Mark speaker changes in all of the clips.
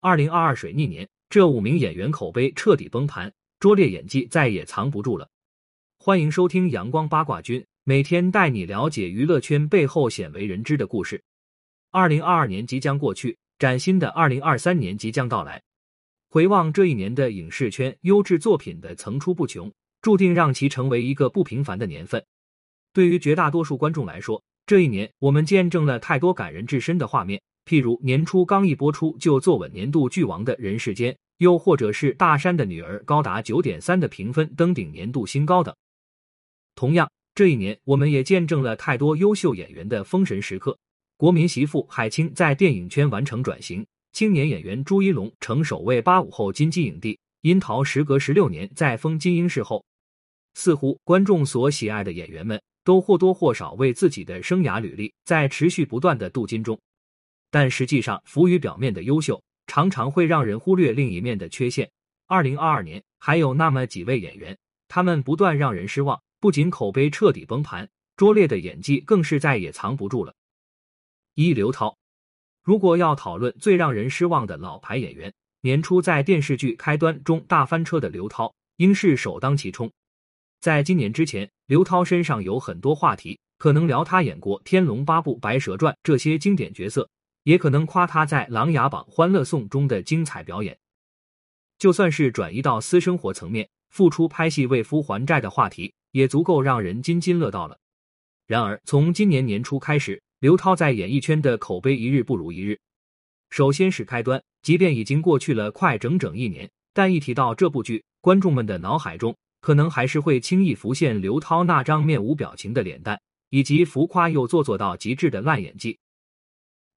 Speaker 1: 二零二二水逆年，这五名演员口碑彻底崩盘，拙劣演技再也藏不住了。欢迎收听阳光八卦君，每天带你了解娱乐圈背后鲜为人知的故事。二零二二年即将过去，崭新的二零二三年即将到来。回望这一年的影视圈，优质作品的层出不穷，注定让其成为一个不平凡的年份。对于绝大多数观众来说，这一年我们见证了太多感人至深的画面。譬如年初刚一播出就坐稳年度剧王的人世间，又或者是大山的女儿高达九点三的评分登顶年度新高等。同样，这一年我们也见证了太多优秀演员的封神时刻。国民媳妇海清在电影圈完成转型，青年演员朱一龙成首位八五后金鸡影帝。樱桃时隔十六年再封金鹰视后，似乎观众所喜爱的演员们都或多或少为自己的生涯履历在持续不断的镀金中。但实际上，浮于表面的优秀，常常会让人忽略另一面的缺陷。二零二二年，还有那么几位演员，他们不断让人失望，不仅口碑彻底崩盘，拙劣的演技更是再也藏不住了。一刘涛，如果要讨论最让人失望的老牌演员，年初在电视剧开端中大翻车的刘涛，应是首当其冲。在今年之前，刘涛身上有很多话题，可能聊他演过《天龙八部》《白蛇传》这些经典角色。也可能夸他在《琅琊榜》《欢乐颂》中的精彩表演。就算是转移到私生活层面，复出拍戏为夫还债的话题，也足够让人津津乐道了。然而，从今年年初开始，刘涛在演艺圈的口碑一日不如一日。首先是开端，即便已经过去了快整整一年，但一提到这部剧，观众们的脑海中可能还是会轻易浮现刘涛那张面无表情的脸蛋，以及浮夸又做作到极致的烂演技。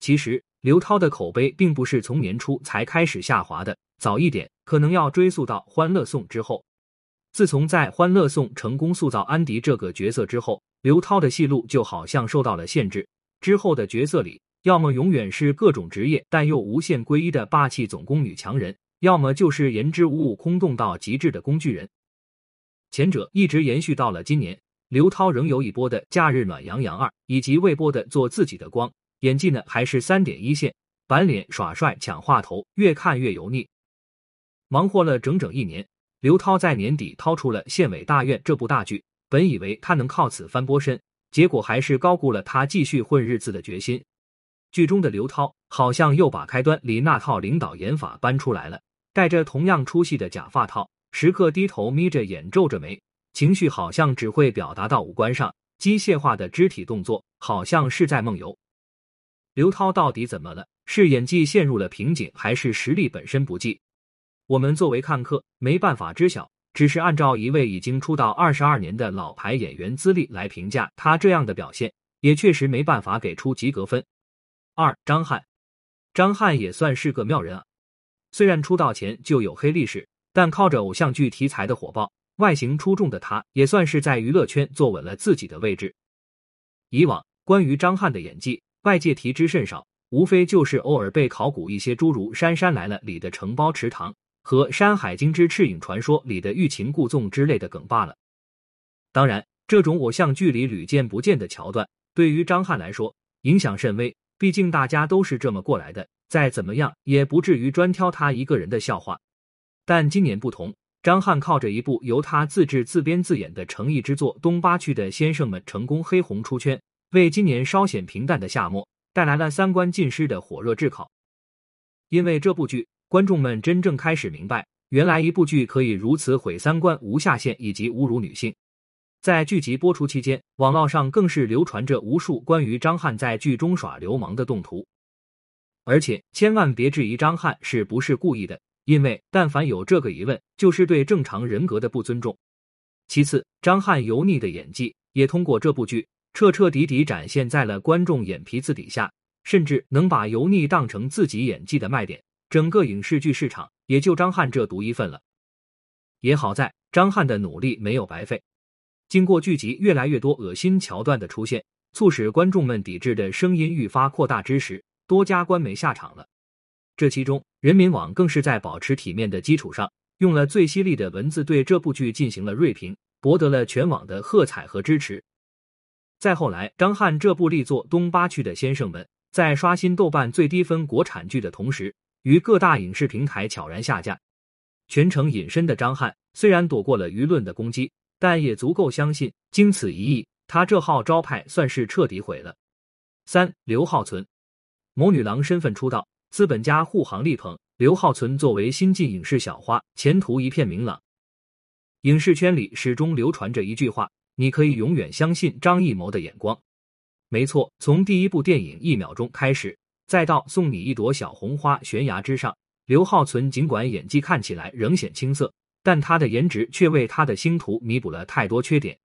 Speaker 1: 其实刘涛的口碑并不是从年初才开始下滑的，早一点可能要追溯到《欢乐颂》之后。自从在《欢乐颂》成功塑造安迪这个角色之后，刘涛的戏路就好像受到了限制。之后的角色里，要么永远是各种职业但又无限归一的霸气总攻女强人，要么就是言之无物、空洞到极致的工具人。前者一直延续到了今年，刘涛仍有一波的《假日暖洋洋二》，以及未播的《做自己的光》。演技呢还是三点一线，板脸耍帅抢话头，越看越油腻。忙活了整整一年，刘涛在年底掏出了《县委大院》这部大剧，本以为他能靠此翻波身，结果还是高估了他继续混日子的决心。剧中的刘涛好像又把开端里那套领导演法搬出来了，戴着同样出戏的假发套，时刻低头眯着眼皱着眉，情绪好像只会表达到五官上，机械化的肢体动作好像是在梦游。刘涛到底怎么了？是演技陷入了瓶颈，还是实力本身不济？我们作为看客没办法知晓，只是按照一位已经出道二十二年的老牌演员资历来评价他这样的表现，也确实没办法给出及格分。二张翰，张翰也算是个妙人啊。虽然出道前就有黑历史，但靠着偶像剧题材的火爆，外形出众的他也算是在娱乐圈坐稳了自己的位置。以往关于张翰的演技。外界提之甚少，无非就是偶尔被考古一些诸如《杉杉来了》里的承包池塘和《山海经之赤影传说》里的欲擒故纵之类的梗罢了。当然，这种偶像剧里屡见不鲜的桥段，对于张翰来说影响甚微，毕竟大家都是这么过来的，再怎么样也不至于专挑他一个人的笑话。但今年不同，张翰靠着一部由他自制自编自演的诚意之作《东八区的先生们》，成功黑红出圈。为今年稍显平淡的夏末带来了三观尽失的火热炙烤。因为这部剧，观众们真正开始明白，原来一部剧可以如此毁三观、无下限以及侮辱女性。在剧集播出期间，网络上更是流传着无数关于张翰在剧中耍流氓的动图。而且千万别质疑张翰是不是故意的，因为但凡有这个疑问，就是对正常人格的不尊重。其次，张翰油腻的演技也通过这部剧。彻彻底底展现在了观众眼皮子底下，甚至能把油腻当成自己演技的卖点，整个影视剧市场也就张翰这独一份了。也好在张翰的努力没有白费，经过剧集越来越多恶心桥段的出现，促使观众们抵制的声音愈发扩大之时，多家官媒下场了。这其中，人民网更是在保持体面的基础上，用了最犀利的文字对这部剧进行了锐评，博得了全网的喝彩和支持。再后来，张翰这部力作《东八区的先生们》在刷新豆瓣最低分国产剧的同时，于各大影视平台悄然下架。全程隐身的张翰虽然躲过了舆论的攻击，但也足够相信，经此一役，他这号招牌算是彻底毁了。三刘浩存，某女郎身份出道，资本家护航力捧。刘浩存作为新晋影视小花，前途一片明朗。影视圈里始终流传着一句话：“你可以永远相信张艺谋的眼光。”没错，从第一部电影《一秒钟》开始，再到送你一朵小红花悬崖之上，刘浩存尽管演技看起来仍显青涩，但他的颜值却为他的星途弥补了太多缺点。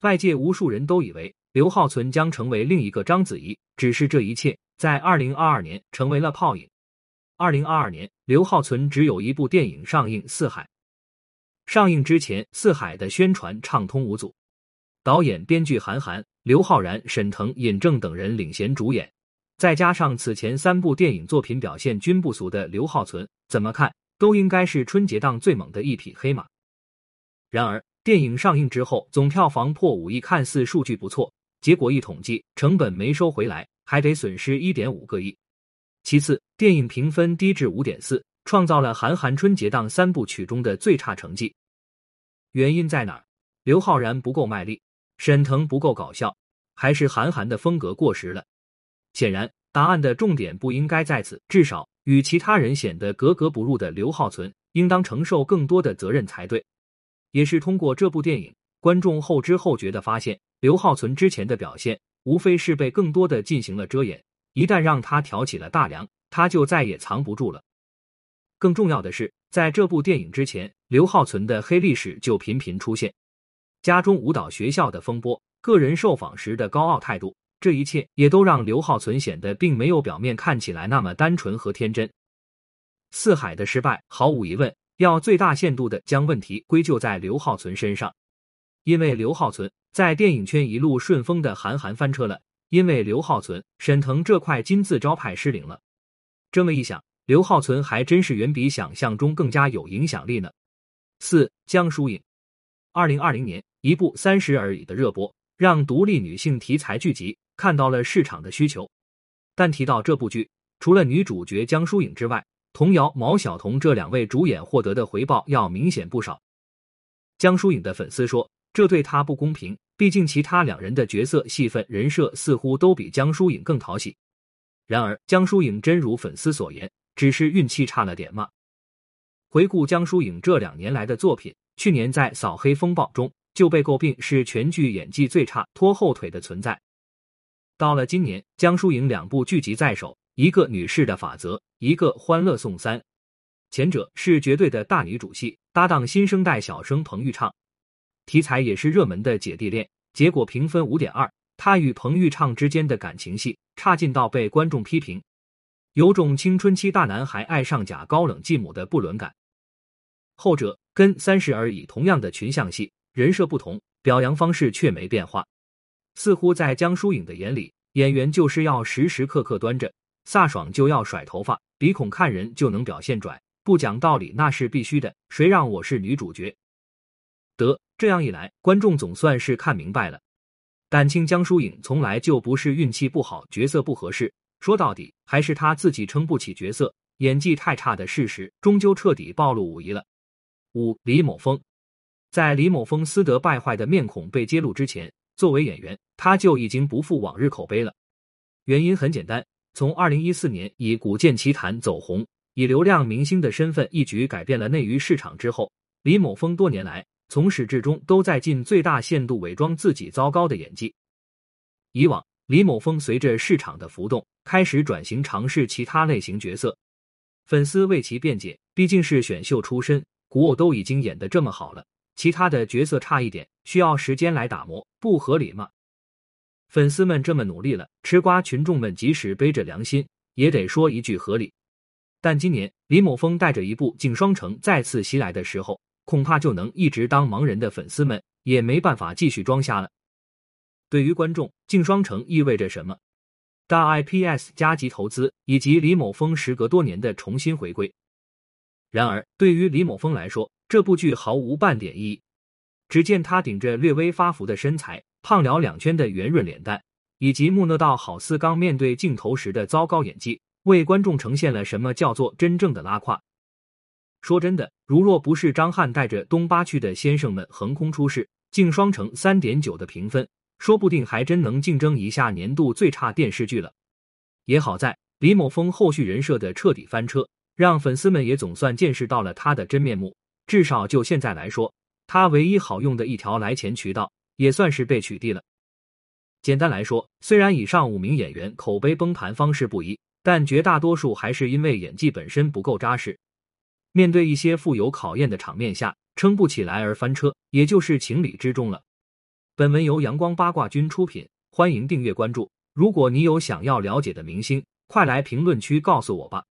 Speaker 1: 外界无数人都以为刘浩存将成为另一个章子怡，只是这一切在二零二二年成为了泡影。二零二二年，刘浩存只有一部电影上映，《四海》。上映之前，《四海》的宣传畅通无阻，导演、编剧韩寒、刘昊然、沈腾、尹正等人领衔主演，再加上此前三部电影作品表现均不俗的刘浩存，怎么看都应该是春节档最猛的一匹黑马。然而，电影上映之后，总票房破五亿，看似数据不错，结果一统计，成本没收回来，还得损失一点五个亿。其次，电影评分低至五点四，创造了韩寒春节档三部曲中的最差成绩。原因在哪？刘昊然不够卖力，沈腾不够搞笑，还是韩寒的风格过时了？显然，答案的重点不应该在此。至少，与其他人显得格格不入的刘浩存，应当承受更多的责任才对。也是通过这部电影，观众后知后觉的发现，刘浩存之前的表现，无非是被更多的进行了遮掩。一旦让他挑起了大梁，他就再也藏不住了。更重要的是，在这部电影之前，刘浩存的黑历史就频频出现：家中舞蹈学校的风波，个人受访时的高傲态度，这一切也都让刘浩存显得并没有表面看起来那么单纯和天真。四海的失败，毫无疑问要最大限度的将问题归咎在刘浩存身上，因为刘浩存在电影圈一路顺风的韩寒翻车了。因为刘浩存、沈腾这块金字招牌失灵了，这么一想，刘浩存还真是远比想象中更加有影响力呢。四江疏影，二零二零年一部《三十而已》的热播，让独立女性题材剧集看到了市场的需求。但提到这部剧，除了女主角江疏影之外，童瑶、毛晓彤这两位主演获得的回报要明显不少。江疏影的粉丝说，这对她不公平。毕竟，其他两人的角色戏份、人设似乎都比江疏影更讨喜。然而，江疏影真如粉丝所言，只是运气差了点吗？回顾江疏影这两年来的作品，去年在《扫黑风暴》中就被诟病是全剧演技最差、拖后腿的存在。到了今年，江疏影两部剧集在手，一个《女士的法则》，一个《欢乐颂三》，前者是绝对的大女主戏，搭档新生代小生彭昱畅。题材也是热门的姐弟恋，结果评分五点二。他与彭昱畅之间的感情戏差劲到被观众批评，有种青春期大男孩爱上假高冷继母的不伦感。后者跟《三十而已》同样的群像戏，人设不同，表扬方式却没变化。似乎在江疏影的眼里，演员就是要时时刻刻端着，飒爽就要甩头发，鼻孔看人就能表现拽，不讲道理那是必须的。谁让我是女主角？得。这样一来，观众总算是看明白了，感情江疏影从来就不是运气不好、角色不合适，说到底还是他自己撑不起角色，演技太差的事实终究彻底暴露无遗了。五李某峰，在李某峰私德败坏的面孔被揭露之前，作为演员，他就已经不复往日口碑了。原因很简单，从二零一四年以《古剑奇谭》走红，以流量明星的身份一举改变了内娱市场之后，李某峰多年来。从始至终都在尽最大限度伪装自己糟糕的演技。以往，李某峰随着市场的浮动，开始转型尝试其他类型角色。粉丝为其辩解，毕竟是选秀出身，古偶都已经演得这么好了，其他的角色差一点，需要时间来打磨，不合理吗？粉丝们这么努力了，吃瓜群众们即使背着良心，也得说一句合理。但今年，李某峰带着一部《镜双城》再次袭来的时候。恐怕就能一直当盲人的粉丝们也没办法继续装瞎了。对于观众，镜双城意味着什么？大 IPS 加急投资以及李某峰时隔多年的重新回归。然而，对于李某峰来说，这部剧毫无半点意义。只见他顶着略微发福的身材，胖了两圈的圆润脸蛋，以及木讷到好似刚面对镜头时的糟糕演技，为观众呈现了什么叫做真正的拉胯。说真的，如若不是张翰带着东八区的先生们横空出世，净双成三点九的评分，说不定还真能竞争一下年度最差电视剧了。也好在李某峰后续人设的彻底翻车，让粉丝们也总算见识到了他的真面目。至少就现在来说，他唯一好用的一条来钱渠道也算是被取缔了。简单来说，虽然以上五名演员口碑崩盘方式不一，但绝大多数还是因为演技本身不够扎实。面对一些富有考验的场面下撑不起来而翻车，也就是情理之中了。本文由阳光八卦君出品，欢迎订阅关注。如果你有想要了解的明星，快来评论区告诉我吧。